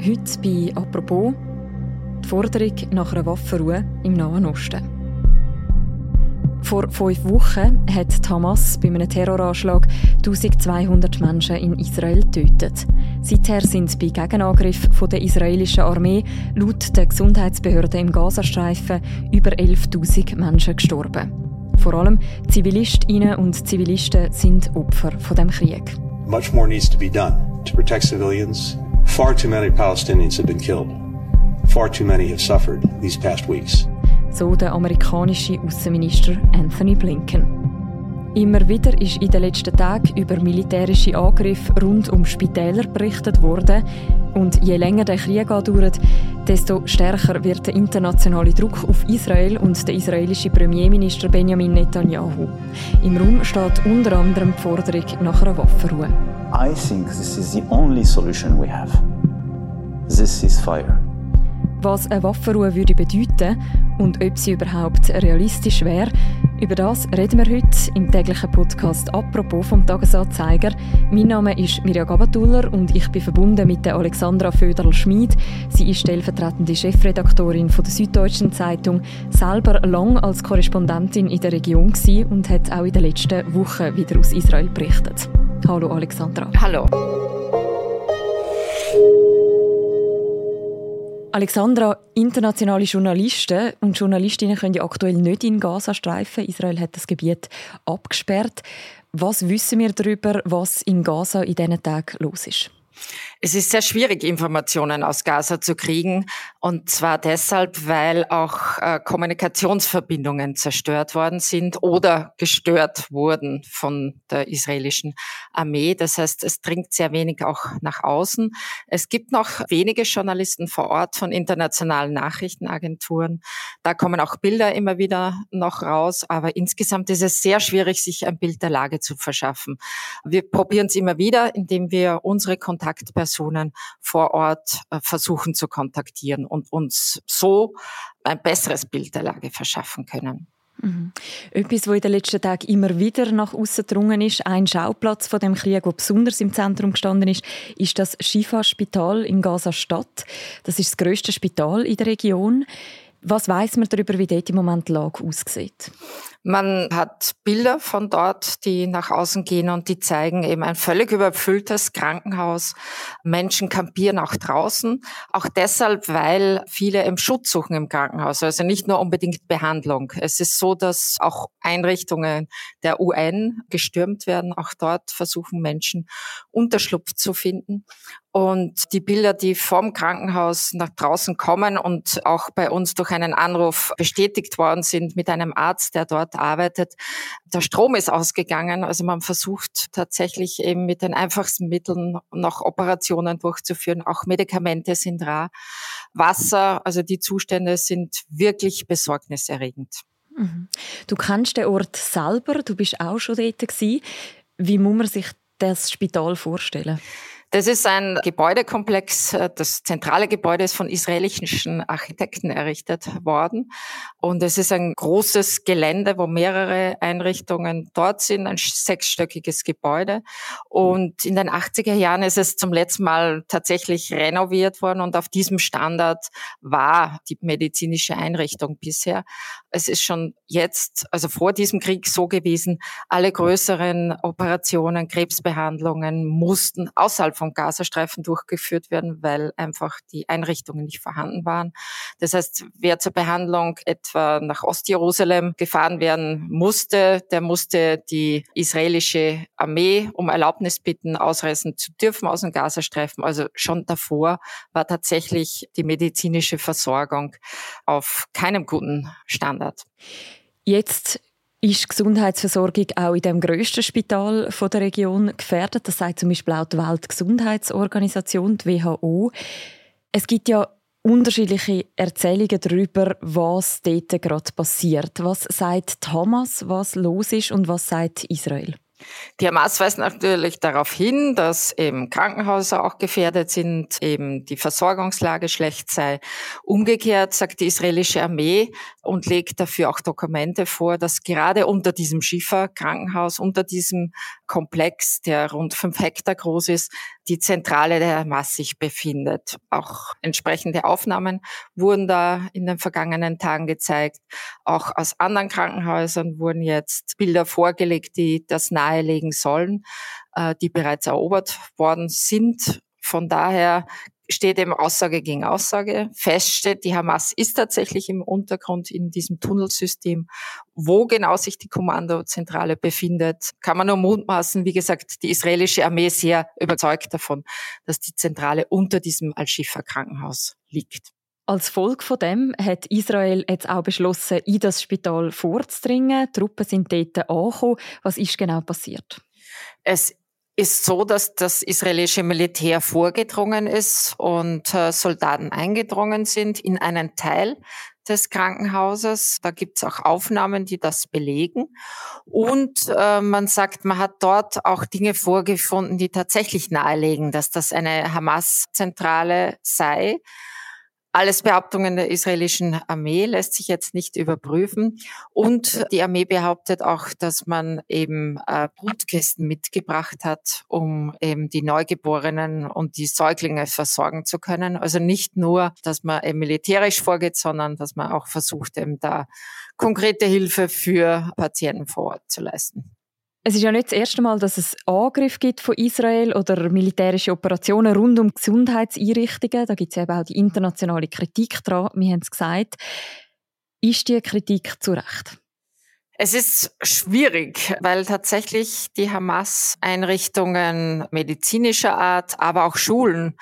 Heute bei «Apropos» die Forderung nach einer Waffenruhe im Nahen Osten. Vor fünf Wochen hat die Hamas bei einem Terroranschlag 1200 Menschen in Israel getötet. Seither sind bei Gegenangriffen der israelischen Armee laut der Gesundheitsbehörde im Gazastreifen über 11.000 Menschen gestorben. Vor allem Zivilistinnen und Zivilisten sind Opfer von dem Krieg. Much more needs to be done to protect civilians. Far too many Palestinians have been killed. Far too many have suffered these past weeks. So der amerikanische Außenminister Anthony Blinken. Immer wieder ist in den letzten Tagen über militärische Angriffe rund um Spitäler berichtet worden. Und je länger der Krieg andauert, desto stärker wird der internationale Druck auf Israel und der israelische Premierminister Benjamin Netanyahu. Im Raum steht unter anderem die Forderung nach einer Waffenruhe. I think this is the only solution we have. This is fire. Was eine Waffenruhe würde bedeuten und ob sie überhaupt realistisch wäre, über das reden wir heute im täglichen Podcast «Apropos» vom Tagesanzeiger. Mein Name ist Mirja Gabatuller und ich bin verbunden mit der Alexandra Föderl-Schmid. Sie ist stellvertretende Chefredaktorin von der Süddeutschen Zeitung, selber lang als Korrespondentin in der Region und hat auch in den letzten Wochen wieder aus Israel berichtet. Hallo Alexandra. Hallo. Alexandra, internationale Journalisten und Journalistinnen können ja aktuell nicht in Gaza streifen. Israel hat das Gebiet abgesperrt. Was wissen wir darüber, was in Gaza in diesen Tagen los ist? Es ist sehr schwierig, Informationen aus Gaza zu kriegen. Und zwar deshalb, weil auch äh, Kommunikationsverbindungen zerstört worden sind oder gestört wurden von der israelischen Armee. Das heißt, es dringt sehr wenig auch nach außen. Es gibt noch wenige Journalisten vor Ort von internationalen Nachrichtenagenturen. Da kommen auch Bilder immer wieder noch raus. Aber insgesamt ist es sehr schwierig, sich ein Bild der Lage zu verschaffen. Wir probieren es immer wieder, indem wir unsere Kontaktpersonen vor Ort äh, versuchen zu kontaktieren und uns so ein besseres Bild der Lage verschaffen können. Mhm. Etwas, was in den letzten Tagen immer wieder nach außen gedrungen ist, ein Schauplatz von dem Krieg, der besonders im Zentrum gestanden ist, ist das Shifa-Spital in Gaza-Stadt. Das ist das grösste Spital in der Region. Was weiß man darüber, wie dort im Moment die Lage aussieht? Man hat Bilder von dort, die nach außen gehen und die zeigen eben ein völlig überfülltes Krankenhaus. Menschen kampieren auch draußen. Auch deshalb, weil viele im Schutz suchen im Krankenhaus. Also nicht nur unbedingt Behandlung. Es ist so, dass auch Einrichtungen der UN gestürmt werden. Auch dort versuchen Menschen Unterschlupf zu finden. Und die Bilder, die vom Krankenhaus nach draußen kommen und auch bei uns durch einen Anruf bestätigt worden sind mit einem Arzt, der dort arbeitet, der Strom ist ausgegangen. Also man versucht tatsächlich eben mit den einfachsten Mitteln noch Operationen durchzuführen. Auch Medikamente sind rar. Wasser, also die Zustände sind wirklich besorgniserregend. Mhm. Du kennst den Ort selber, du bist auch schon dort gewesen. Wie muss man sich das Spital vorstellen? Das ist ein Gebäudekomplex. Das zentrale Gebäude ist von israelischen Architekten errichtet worden. Und es ist ein großes Gelände, wo mehrere Einrichtungen dort sind, ein sechsstöckiges Gebäude. Und in den 80er Jahren ist es zum letzten Mal tatsächlich renoviert worden und auf diesem Standard war die medizinische Einrichtung bisher. Es ist schon jetzt, also vor diesem Krieg so gewesen, alle größeren Operationen, Krebsbehandlungen mussten außerhalb vom Gazastreifen durchgeführt werden, weil einfach die Einrichtungen nicht vorhanden waren. Das heißt, wer zur Behandlung etwa nach Ostjerusalem gefahren werden musste, der musste die israelische Armee um Erlaubnis bitten, ausreisen zu dürfen aus dem Gazastreifen. Also schon davor war tatsächlich die medizinische Versorgung auf keinem guten Standard. Jetzt ist die Gesundheitsversorgung auch in dem grössten Spital der Region gefährdet? Das sagt zum Beispiel auch die Weltgesundheitsorganisation, die WHO. Es gibt ja unterschiedliche Erzählungen darüber, was dort gerade passiert. Was sagt Hamas, was los ist und was sagt Israel? Die Hamas weist natürlich darauf hin, dass eben Krankenhäuser auch gefährdet sind, eben die Versorgungslage schlecht sei. Umgekehrt sagt die israelische Armee und legt dafür auch Dokumente vor, dass gerade unter diesem Schiffer-Krankenhaus, unter diesem Komplex, der rund fünf Hektar groß ist, die Zentrale der Hamas sich befindet. Auch entsprechende Aufnahmen wurden da in den vergangenen Tagen gezeigt. Auch aus anderen Krankenhäusern wurden jetzt Bilder vorgelegt, die das nahelegen sollen, äh, die bereits erobert worden sind. Von daher steht eben Aussage gegen Aussage. Feststeht, die Hamas ist tatsächlich im Untergrund in diesem Tunnelsystem. Wo genau sich die Kommandozentrale befindet, kann man nur mutmaßen. Wie gesagt, die israelische Armee ist sehr überzeugt davon, dass die Zentrale unter diesem Al-Shifa-Krankenhaus liegt. Als Folge von dem hat Israel jetzt auch beschlossen, in das Spital vorzudringen. Die Truppen sind dort angekommen. Was ist genau passiert? Es ist so, dass das israelische Militär vorgedrungen ist und äh, Soldaten eingedrungen sind in einen Teil des Krankenhauses. Da gibt es auch Aufnahmen, die das belegen. Und äh, man sagt, man hat dort auch Dinge vorgefunden, die tatsächlich nahelegen, dass das eine Hamas-Zentrale sei. Alles Behauptungen der israelischen Armee lässt sich jetzt nicht überprüfen. Und die Armee behauptet auch, dass man eben äh, Brutkisten mitgebracht hat, um eben die Neugeborenen und die Säuglinge versorgen zu können. Also nicht nur, dass man eben militärisch vorgeht, sondern dass man auch versucht, eben da konkrete Hilfe für Patienten vor Ort zu leisten. Es ist ja nicht das erste Mal, dass es Angriff gibt von Israel oder militärische Operationen rund um Gesundheitseinrichtungen. Da gibt es eben auch die internationale Kritik dran. Wir haben es gesagt. Ist die Kritik zu Recht? Es ist schwierig, weil tatsächlich die Hamas-Einrichtungen medizinischer Art, aber auch Schulen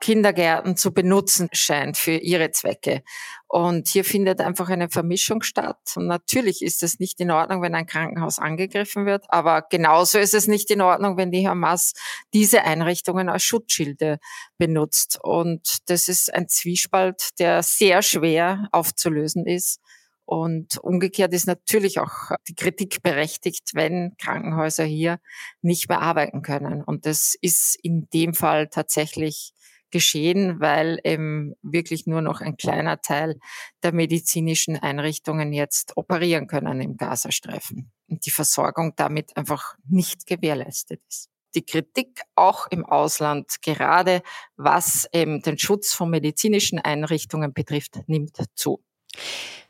Kindergärten zu benutzen scheint für ihre Zwecke. Und hier findet einfach eine Vermischung statt. Und natürlich ist es nicht in Ordnung, wenn ein Krankenhaus angegriffen wird, aber genauso ist es nicht in Ordnung, wenn die Hamas diese Einrichtungen als Schutzschilde benutzt. Und das ist ein Zwiespalt, der sehr schwer aufzulösen ist. Und umgekehrt ist natürlich auch die Kritik berechtigt, wenn Krankenhäuser hier nicht mehr arbeiten können. Und das ist in dem Fall tatsächlich geschehen, weil eben wirklich nur noch ein kleiner Teil der medizinischen Einrichtungen jetzt operieren können im Gazastreifen und die Versorgung damit einfach nicht gewährleistet ist. Die Kritik auch im Ausland, gerade was eben den Schutz von medizinischen Einrichtungen betrifft, nimmt zu.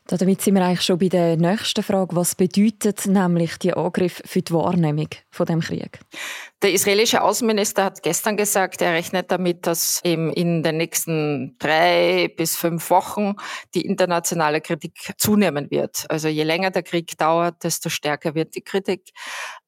Damit sind wir eigentlich schon bei der nächsten Frage. Was bedeutet nämlich die Angriff für die Wahrnehmung von dem Krieg? Der israelische Außenminister hat gestern gesagt, er rechnet damit, dass eben in den nächsten drei bis fünf Wochen die internationale Kritik zunehmen wird. Also je länger der Krieg dauert, desto stärker wird die Kritik.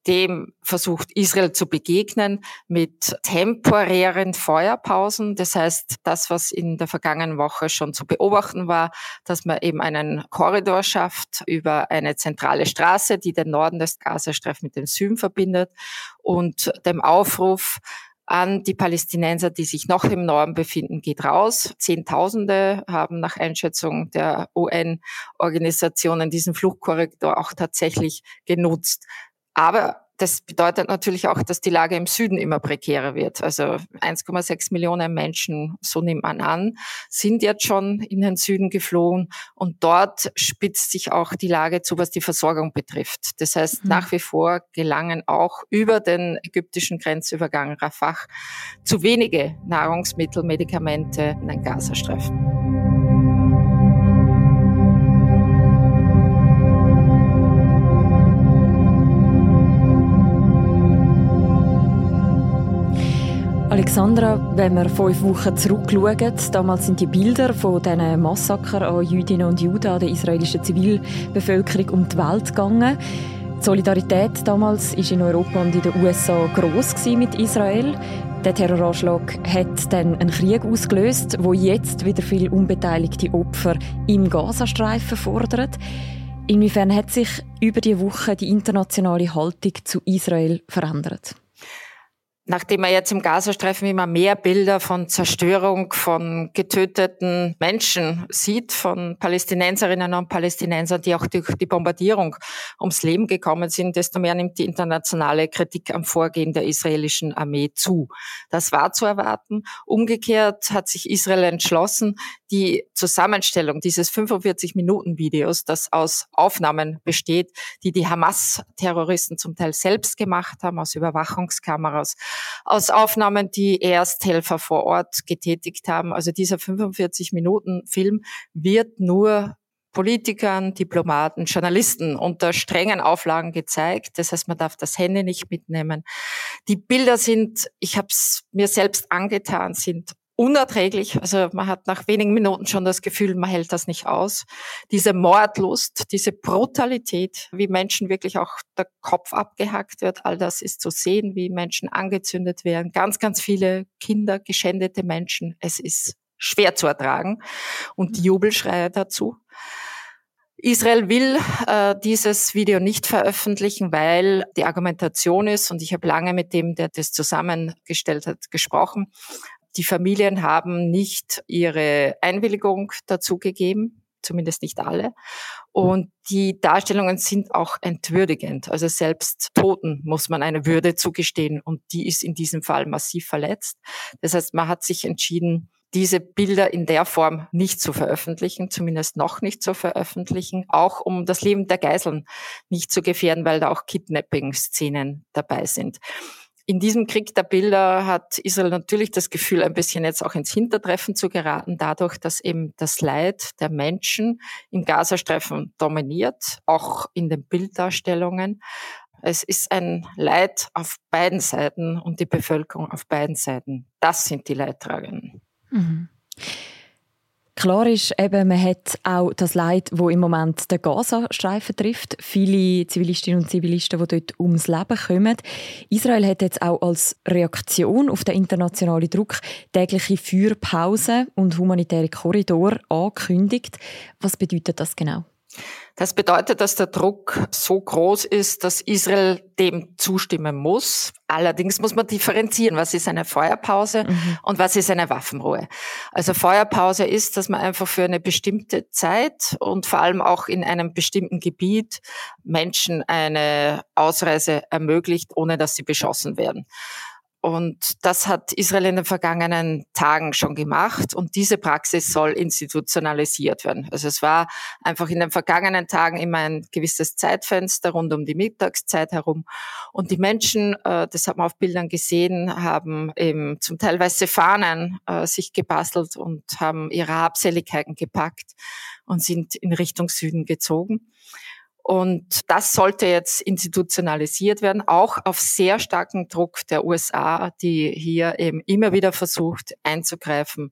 Dem versucht Israel zu begegnen mit temporären Feuerpausen. Das heißt, das, was in der vergangenen Woche schon zu beobachten war, dass man eben einen Korridor schafft über eine zentrale Straße, die den Norden des Gazastreifens mit dem Süden verbindet und dem Aufruf an die Palästinenser, die sich noch im Norden befinden, geht raus. Zehntausende haben nach Einschätzung der UN-Organisationen diesen Fluchtkorridor auch tatsächlich genutzt. Aber das bedeutet natürlich auch, dass die Lage im Süden immer prekärer wird. Also 1,6 Millionen Menschen, so nimmt man an, sind jetzt schon in den Süden geflohen und dort spitzt sich auch die Lage zu, was die Versorgung betrifft. Das heißt, mhm. nach wie vor gelangen auch über den ägyptischen Grenzübergang Rafah zu wenige Nahrungsmittel, Medikamente in den Gazastreifen. Alexandra, wenn wir fünf Wochen zurückschauen, damals sind die Bilder von diesen Massaker an Jüdinnen und Juden, an der israelischen Zivilbevölkerung um die Welt gegangen. Die Solidarität damals war in Europa und in den USA gross mit Israel. Der Terroranschlag hat dann einen Krieg ausgelöst, wo jetzt wieder viele unbeteiligte Opfer im Gazastreifen fordert. Inwiefern hat sich über die Woche die internationale Haltung zu Israel verändert? Nachdem man jetzt im Gazastreifen immer mehr Bilder von Zerstörung von getöteten Menschen sieht, von Palästinenserinnen und Palästinensern, die auch durch die Bombardierung ums Leben gekommen sind, desto mehr nimmt die internationale Kritik am Vorgehen der israelischen Armee zu. Das war zu erwarten. Umgekehrt hat sich Israel entschlossen, die Zusammenstellung dieses 45-Minuten-Videos, das aus Aufnahmen besteht, die die Hamas-Terroristen zum Teil selbst gemacht haben, aus Überwachungskameras, aus Aufnahmen, die Ersthelfer vor Ort getätigt haben. Also dieser 45 Minuten Film wird nur Politikern, Diplomaten, Journalisten unter strengen Auflagen gezeigt. Das heißt, man darf das Handy nicht mitnehmen. Die Bilder sind, ich habe es mir selbst angetan, sind unerträglich. Also man hat nach wenigen Minuten schon das Gefühl, man hält das nicht aus. Diese Mordlust, diese Brutalität, wie Menschen wirklich auch der Kopf abgehackt wird, all das ist zu sehen, wie Menschen angezündet werden. Ganz, ganz viele Kinder, geschändete Menschen. Es ist schwer zu ertragen und die Jubelschreie dazu. Israel will äh, dieses Video nicht veröffentlichen, weil die Argumentation ist, und ich habe lange mit dem, der das zusammengestellt hat, gesprochen, die Familien haben nicht ihre Einwilligung dazu gegeben, zumindest nicht alle. Und die Darstellungen sind auch entwürdigend. Also selbst Toten muss man eine Würde zugestehen und die ist in diesem Fall massiv verletzt. Das heißt, man hat sich entschieden, diese Bilder in der Form nicht zu veröffentlichen, zumindest noch nicht zu veröffentlichen, auch um das Leben der Geiseln nicht zu gefährden, weil da auch Kidnapping-Szenen dabei sind. In diesem Krieg der Bilder hat Israel natürlich das Gefühl, ein bisschen jetzt auch ins Hintertreffen zu geraten, dadurch, dass eben das Leid der Menschen im Gazastreifen dominiert, auch in den Bilddarstellungen. Es ist ein Leid auf beiden Seiten und die Bevölkerung auf beiden Seiten. Das sind die Leidtragenden. Mhm. Klar ist eben, man hat auch das Leid, wo im Moment den Gazastreifen trifft. Viele Zivilistinnen und Zivilisten, die dort ums Leben kommen. Israel hat jetzt auch als Reaktion auf den internationalen Druck tägliche Feuerpausen und humanitäre Korridore angekündigt. Was bedeutet das genau? Das bedeutet, dass der Druck so groß ist, dass Israel dem zustimmen muss. Allerdings muss man differenzieren, was ist eine Feuerpause mhm. und was ist eine Waffenruhe. Also Feuerpause ist, dass man einfach für eine bestimmte Zeit und vor allem auch in einem bestimmten Gebiet Menschen eine Ausreise ermöglicht, ohne dass sie beschossen werden. Und das hat Israel in den vergangenen Tagen schon gemacht. Und diese Praxis soll institutionalisiert werden. Also es war einfach in den vergangenen Tagen immer ein gewisses Zeitfenster rund um die Mittagszeit herum. Und die Menschen, äh, das hat man auf Bildern gesehen, haben eben zum Teil weiße Fahnen äh, sich gebastelt und haben ihre Habseligkeiten gepackt und sind in Richtung Süden gezogen. Und das sollte jetzt institutionalisiert werden, auch auf sehr starken Druck der USA, die hier eben immer wieder versucht einzugreifen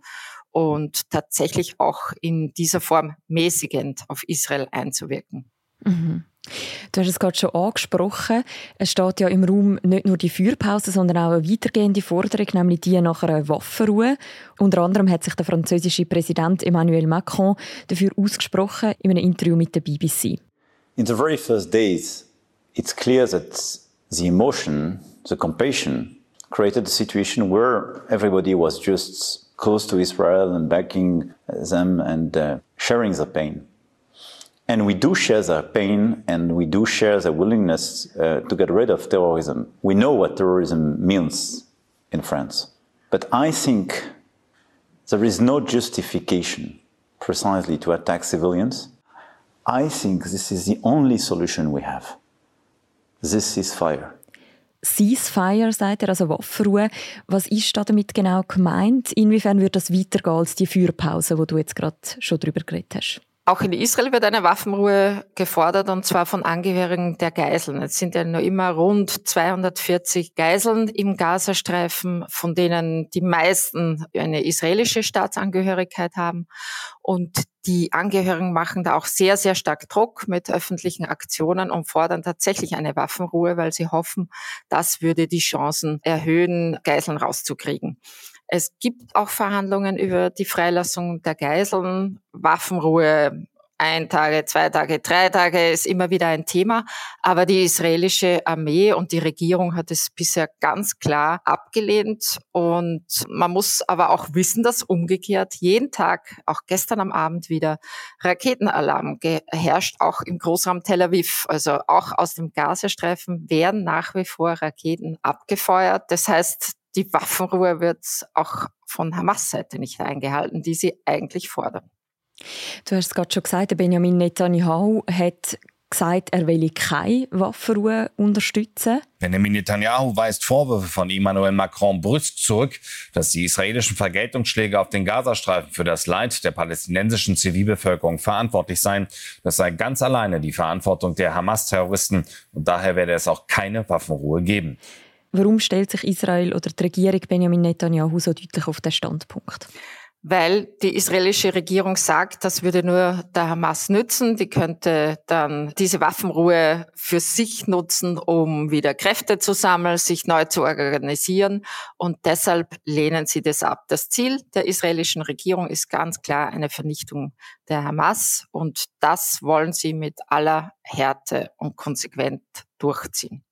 und tatsächlich auch in dieser Form mäßigend auf Israel einzuwirken. Mhm. Du hast es gerade schon angesprochen. Es steht ja im Raum nicht nur die Feuerpause, sondern auch eine weitergehende Forderung, nämlich die nach einer Waffenruhe. Unter anderem hat sich der französische Präsident Emmanuel Macron dafür ausgesprochen in einem Interview mit der BBC. In the very first days, it's clear that the emotion, the compassion, created a situation where everybody was just close to Israel and backing them and uh, sharing the pain. And we do share their pain and we do share their willingness uh, to get rid of terrorism. We know what terrorism means in France. But I think there is no justification precisely to attack civilians I think this is the only solution we have. This is fire. Ceasefire, sagt er, also Waffenruhe. Was ist da damit genau gemeint? Inwiefern wird das weitergehen als die Feuerpause, wo du jetzt gerade schon drüber geredet hast? Auch in Israel wird eine Waffenruhe gefordert, und zwar von Angehörigen der Geiseln. Es sind ja noch immer rund 240 Geiseln im Gazastreifen, von denen die meisten eine israelische Staatsangehörigkeit haben. Und die Angehörigen machen da auch sehr, sehr stark Druck mit öffentlichen Aktionen und fordern tatsächlich eine Waffenruhe, weil sie hoffen, das würde die Chancen erhöhen, Geiseln rauszukriegen. Es gibt auch Verhandlungen über die Freilassung der Geiseln. Waffenruhe, ein Tage, zwei Tage, drei Tage ist immer wieder ein Thema. Aber die israelische Armee und die Regierung hat es bisher ganz klar abgelehnt. Und man muss aber auch wissen, dass umgekehrt jeden Tag, auch gestern am Abend wieder, Raketenalarm herrscht, auch im Großraum Tel Aviv. Also auch aus dem Gazastreifen werden nach wie vor Raketen abgefeuert. Das heißt, die Waffenruhe wird auch von Hamas-Seite nicht eingehalten, die sie eigentlich fordern. Du hast es gerade schon gesagt, Benjamin Netanyahu hat gesagt, er will keine Waffenruhe unterstützen. Benjamin Netanyahu weist Vorwürfe von Emmanuel Macron brüsk zurück, dass die israelischen Vergeltungsschläge auf den Gazastreifen für das Leid der palästinensischen Zivilbevölkerung verantwortlich seien. Das sei ganz alleine die Verantwortung der Hamas-Terroristen und daher werde es auch keine Waffenruhe geben. Warum stellt sich Israel oder die Regierung Benjamin Netanyahu so deutlich auf den Standpunkt? weil die israelische Regierung sagt, das würde nur der Hamas nützen. Die könnte dann diese Waffenruhe für sich nutzen, um wieder Kräfte zu sammeln, sich neu zu organisieren. Und deshalb lehnen sie das ab. Das Ziel der israelischen Regierung ist ganz klar eine Vernichtung der Hamas. Und das wollen sie mit aller Härte und konsequent durchziehen.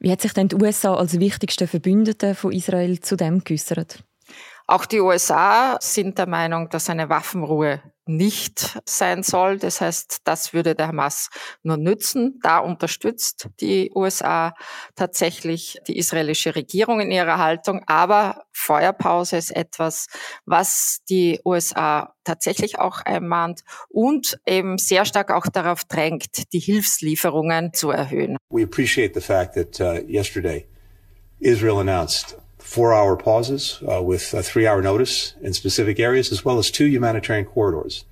Wie hat sich denn die USA als wichtigste Verbündete von Israel zu dem geäußert? Auch die USA sind der Meinung, dass eine Waffenruhe nicht sein soll. Das heißt, das würde der Hamas nur nützen. Da unterstützt die USA tatsächlich die israelische Regierung in ihrer Haltung. Aber Feuerpause ist etwas, was die USA tatsächlich auch einmahnt und eben sehr stark auch darauf drängt, die Hilfslieferungen zu erhöhen. We appreciate the fact that uh, yesterday Israel announced four hour pauses uh, with a three hour notice in specific areas, as well as two humanitarian corridors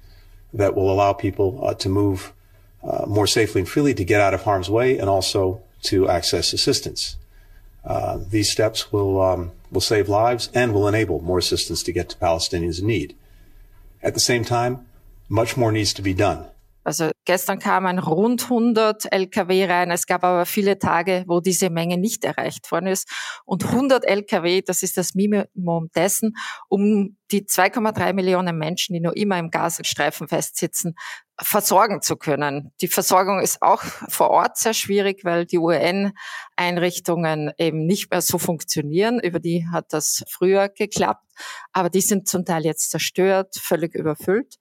that will allow people uh, to move uh, more safely and freely to get out of harm's way and also to access assistance. Uh, these steps will, um, will save lives and will enable more assistance to get to Palestinians in need. At the same time, much more needs to be done. Also gestern kamen rund 100 Lkw rein. Es gab aber viele Tage, wo diese Menge nicht erreicht worden ist. Und 100 Lkw, das ist das Minimum dessen, um die 2,3 Millionen Menschen, die noch immer im Gazastreifen festsitzen, versorgen zu können. Die Versorgung ist auch vor Ort sehr schwierig, weil die UN-Einrichtungen eben nicht mehr so funktionieren. Über die hat das früher geklappt, aber die sind zum Teil jetzt zerstört, völlig überfüllt.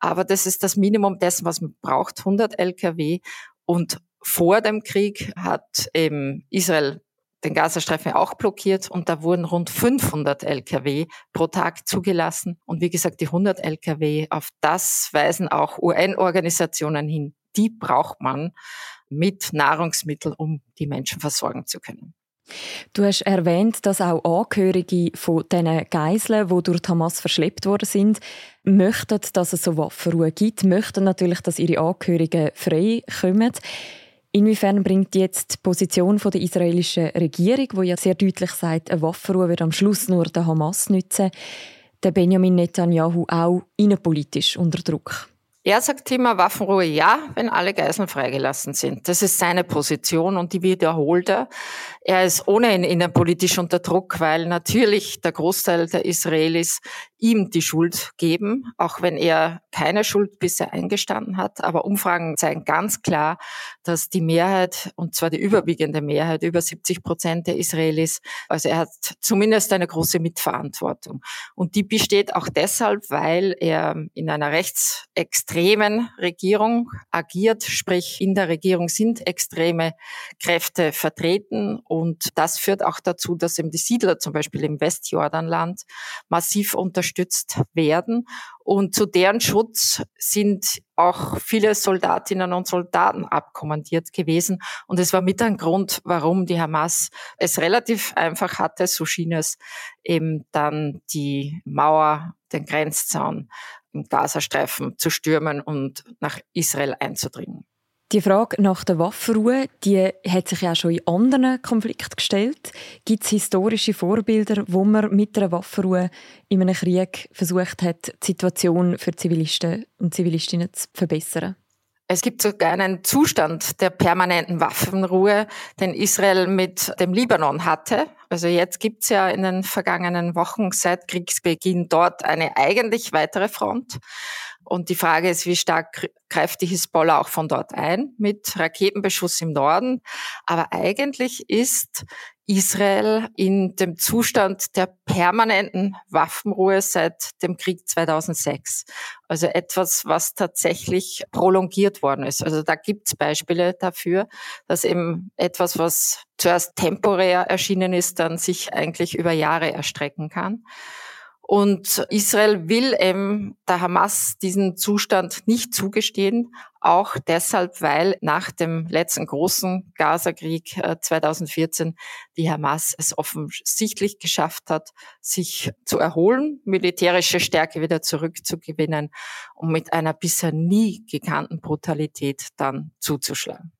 Aber das ist das Minimum dessen, was man braucht, 100 Lkw. Und vor dem Krieg hat eben Israel den Gazastreifen auch blockiert und da wurden rund 500 Lkw pro Tag zugelassen. Und wie gesagt, die 100 Lkw, auf das weisen auch UN-Organisationen hin. Die braucht man mit Nahrungsmitteln, um die Menschen versorgen zu können. Du hast erwähnt, dass auch Angehörige von diesen Geiseln, die durch Hamas verschleppt worden sind, möchten, dass es so Waffenruhe gibt, möchten natürlich, dass ihre Angehörigen frei kommen. Inwiefern bringt jetzt die Position der israelischen Regierung, wo ja sehr deutlich sagt, eine Waffenruhe wird am Schluss nur der Hamas nützen, der Benjamin Netanyahu auch innenpolitisch unter Druck? Er sagt Thema Waffenruhe ja, wenn alle Geiseln freigelassen sind. Das ist seine Position und die wiederholt er. Er ist ohnehin innenpolitisch unter Druck, weil natürlich der Großteil der Israelis ihm die Schuld geben, auch wenn er keine Schuld bisher eingestanden hat. Aber Umfragen zeigen ganz klar, dass die Mehrheit, und zwar die überwiegende Mehrheit, über 70 Prozent der Israelis, also er hat zumindest eine große Mitverantwortung. Und die besteht auch deshalb, weil er in einer rechtsextremen Regierung agiert, sprich in der Regierung sind extreme Kräfte vertreten und das führt auch dazu, dass eben die Siedler zum Beispiel im Westjordanland massiv unterstützt werden. Und zu deren Schutz sind auch viele Soldatinnen und Soldaten abkommandiert gewesen. Und es war mit ein Grund, warum die Hamas es relativ einfach hatte, so schien es eben dann die Mauer, den Grenzzaun im Gazastreifen zu stürmen und nach Israel einzudringen. Die Frage nach der Waffenruhe, die hat sich ja schon in anderen Konflikten gestellt. Gibt es historische Vorbilder, wo man mit einer Waffenruhe in einem Krieg versucht hat, die Situation für Zivilisten und Zivilistinnen zu verbessern? Es gibt sogar einen Zustand der permanenten Waffenruhe, den Israel mit dem Libanon hatte. Also jetzt gibt's ja in den vergangenen Wochen seit Kriegsbeginn dort eine eigentlich weitere Front. Und die Frage ist, wie stark greift die Hisbollah auch von dort ein mit Raketenbeschuss im Norden. Aber eigentlich ist Israel in dem Zustand der permanenten Waffenruhe seit dem Krieg 2006. Also etwas, was tatsächlich prolongiert worden ist. Also da gibt es Beispiele dafür, dass eben etwas, was zuerst temporär erschienen ist, dann sich eigentlich über Jahre erstrecken kann. Und Israel will eben der Hamas diesen Zustand nicht zugestehen, auch deshalb, weil nach dem letzten großen Gaza-Krieg 2014 äh, die Hamas es offensichtlich geschafft hat, sich zu erholen, militärische Stärke wieder zurückzugewinnen und mit einer bisher nie gekannten Brutalität dann zuzuschlagen.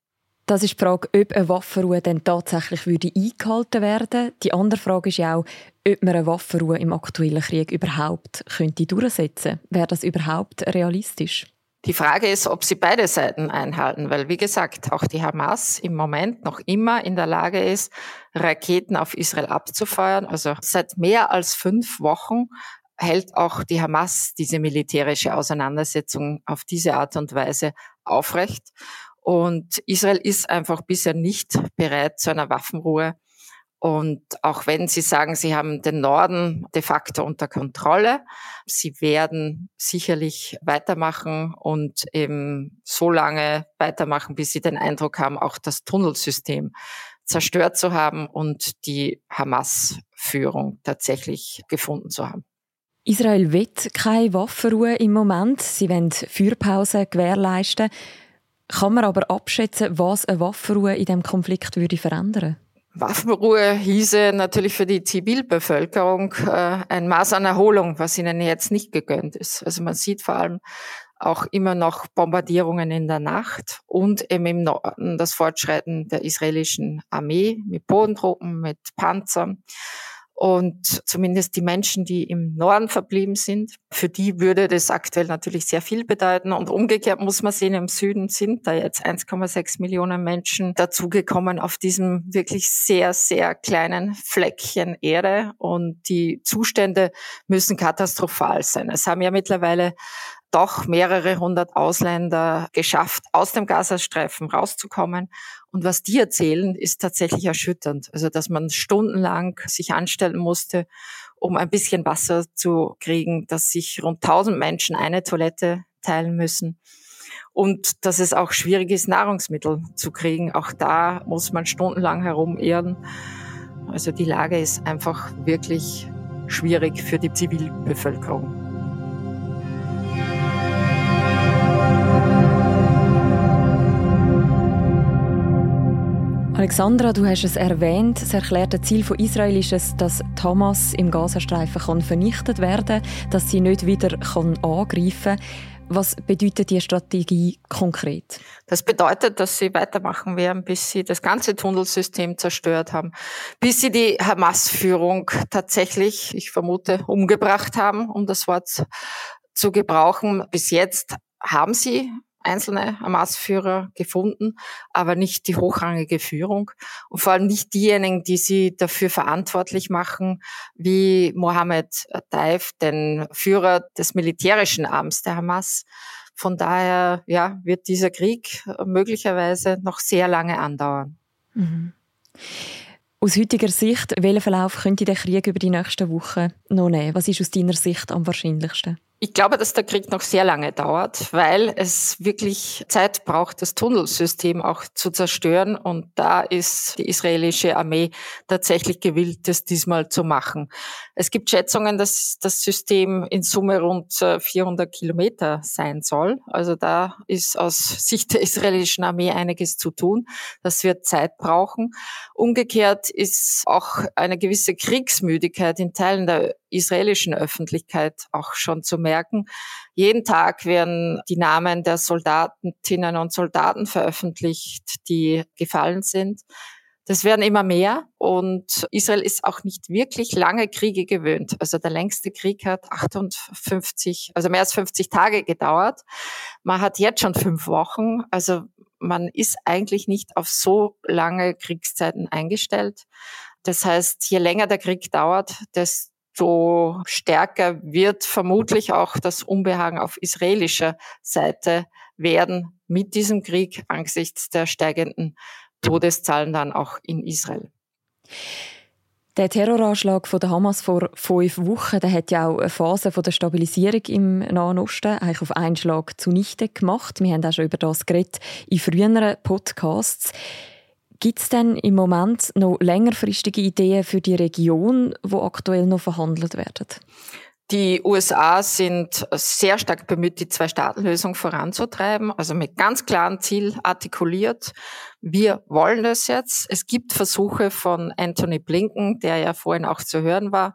Das ist die Frage, ob eine Waffenruhe dann tatsächlich würde eingehalten werden Die andere Frage ist ja auch, ob man eine Waffenruhe im aktuellen Krieg überhaupt könnte durchsetzen. Wäre das überhaupt realistisch? Die Frage ist, ob sie beide Seiten einhalten, weil wie gesagt, auch die Hamas im Moment noch immer in der Lage ist, Raketen auf Israel abzufeuern. Also seit mehr als fünf Wochen hält auch die Hamas diese militärische Auseinandersetzung auf diese Art und Weise aufrecht. Und Israel ist einfach bisher nicht bereit zu einer Waffenruhe. Und auch wenn Sie sagen, Sie haben den Norden de facto unter Kontrolle, Sie werden sicherlich weitermachen und eben so lange weitermachen, bis Sie den Eindruck haben, auch das Tunnelsystem zerstört zu haben und die Hamas-Führung tatsächlich gefunden zu haben. Israel wird keine Waffenruhe im Moment. Sie wollen Feuerpause gewährleisten. Kann man aber abschätzen, was eine Waffenruhe in dem Konflikt würde verändern? Waffenruhe hieße natürlich für die Zivilbevölkerung äh, ein Maß an Erholung, was ihnen jetzt nicht gegönnt ist. Also man sieht vor allem auch immer noch Bombardierungen in der Nacht und eben im Norden das Fortschreiten der israelischen Armee mit Bodentruppen, mit Panzern. Und zumindest die Menschen, die im Norden verblieben sind, für die würde das aktuell natürlich sehr viel bedeuten. Und umgekehrt muss man sehen, im Süden sind da jetzt 1,6 Millionen Menschen dazugekommen auf diesem wirklich sehr, sehr kleinen Fleckchen Erde. Und die Zustände müssen katastrophal sein. Es haben ja mittlerweile doch mehrere hundert Ausländer geschafft, aus dem Gazastreifen rauszukommen. Und was die erzählen, ist tatsächlich erschütternd. Also, dass man stundenlang sich anstellen musste, um ein bisschen Wasser zu kriegen, dass sich rund 1000 Menschen eine Toilette teilen müssen. Und dass es auch schwierig ist, Nahrungsmittel zu kriegen. Auch da muss man stundenlang herumirren. Also die Lage ist einfach wirklich schwierig für die Zivilbevölkerung. Alexandra, du hast es erwähnt. Das erklärte Ziel von Israel ist es, dass Hamas im Gazastreifen kann vernichtet werden kann, dass sie nicht wieder kann angreifen kann. Was bedeutet die Strategie konkret? Das bedeutet, dass sie weitermachen werden, bis sie das ganze Tunnelsystem zerstört haben, bis sie die Hamas-Führung tatsächlich, ich vermute, umgebracht haben, um das Wort zu gebrauchen. Bis jetzt haben sie einzelne Hamas-Führer gefunden, aber nicht die hochrangige Führung und vor allem nicht diejenigen, die sie dafür verantwortlich machen, wie Mohammed Taif, den Führer des militärischen Arms der Hamas. Von daher ja, wird dieser Krieg möglicherweise noch sehr lange andauern. Mhm. Aus heutiger Sicht, welchen Verlauf könnte der Krieg über die nächsten Wochen noch nehmen? Was ist aus deiner Sicht am wahrscheinlichsten? Ich glaube, dass der Krieg noch sehr lange dauert, weil es wirklich Zeit braucht, das Tunnelsystem auch zu zerstören. Und da ist die israelische Armee tatsächlich gewillt, das diesmal zu machen. Es gibt Schätzungen, dass das System in Summe rund 400 äh, Kilometer sein soll. Also da ist aus Sicht der israelischen Armee einiges zu tun. Das wird Zeit brauchen. Umgekehrt ist auch eine gewisse Kriegsmüdigkeit in Teilen der israelischen Öffentlichkeit auch schon zu merken. Jeden Tag werden die Namen der Soldatinnen und Soldaten veröffentlicht, die gefallen sind. Das werden immer mehr und Israel ist auch nicht wirklich lange Kriege gewöhnt. Also der längste Krieg hat 58, also mehr als 50 Tage gedauert. Man hat jetzt schon fünf Wochen. Also man ist eigentlich nicht auf so lange Kriegszeiten eingestellt. Das heißt, je länger der Krieg dauert, desto desto stärker wird vermutlich auch das Unbehagen auf israelischer Seite werden mit diesem Krieg angesichts der steigenden Todeszahlen dann auch in Israel. Der Terroranschlag von der Hamas vor fünf Wochen, der hat ja auch eine Phase von der Stabilisierung im Nahen Osten eigentlich auf einen Schlag zunichte gemacht. Wir haben auch schon über das geredet in früheren Podcasts. Gibt es denn im Moment noch längerfristige Ideen für die Region, wo aktuell noch verhandelt werden? Die USA sind sehr stark bemüht, die Zwei-Staaten-Lösung voranzutreiben, also mit ganz klaren Ziel artikuliert. Wir wollen das jetzt. Es gibt Versuche von Anthony Blinken, der ja vorhin auch zu hören war,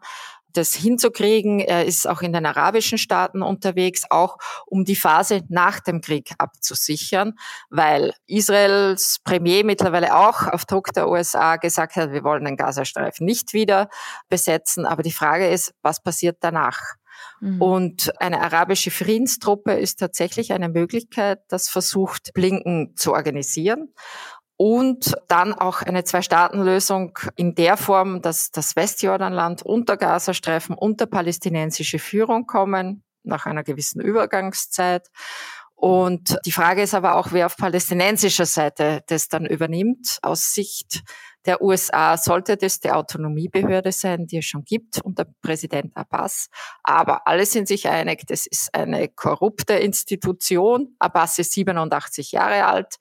das hinzukriegen. Er ist auch in den arabischen Staaten unterwegs, auch um die Phase nach dem Krieg abzusichern, weil Israels Premier mittlerweile auch auf Druck der USA gesagt hat, wir wollen den Gazastreifen nicht wieder besetzen. Aber die Frage ist, was passiert danach? Mhm. Und eine arabische Friedenstruppe ist tatsächlich eine Möglichkeit, das versucht Blinken zu organisieren und dann auch eine Zwei-Staaten-Lösung in der Form, dass das Westjordanland und der Gazastreifen unter palästinensische Führung kommen, nach einer gewissen Übergangszeit. Und die Frage ist aber auch, wer auf palästinensischer Seite das dann übernimmt. Aus Sicht der USA sollte das die Autonomiebehörde sein, die es schon gibt unter Präsident Abbas. Aber alle sind sich einig, das ist eine korrupte Institution. Abbas ist 87 Jahre alt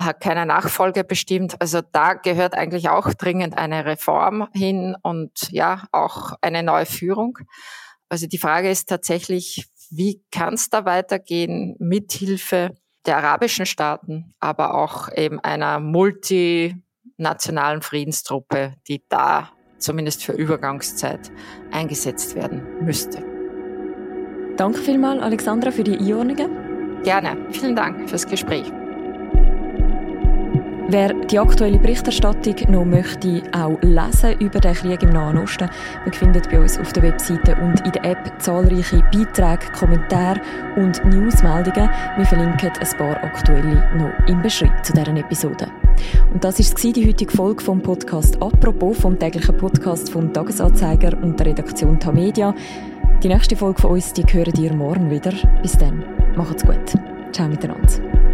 hat keine Nachfolge bestimmt. Also da gehört eigentlich auch dringend eine Reform hin und ja, auch eine neue Führung. Also die Frage ist tatsächlich, wie kann es da weitergehen mit Hilfe der arabischen Staaten, aber auch eben einer multinationalen Friedenstruppe, die da zumindest für Übergangszeit eingesetzt werden müsste. Danke vielmals, Alexandra, für die Einordnungen. Gerne. Vielen Dank fürs Gespräch. Wer die aktuelle Berichterstattung noch möchte, auch lesen über den Krieg im Nahen Osten, man findet bei uns auf der Webseite und in der App zahlreiche Beiträge, Kommentare und Newsmeldungen. Wir verlinken ein paar aktuelle noch im Beschreibung zu deren Episode. Und das war die heutige Folge vom Podcast «Apropos», vom täglichen Podcast vom Tagesanzeiger und der Redaktion Tamedia. Die nächste Folge von uns, die hören ihr morgen wieder. Bis dann, macht's gut. Ciao miteinander.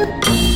you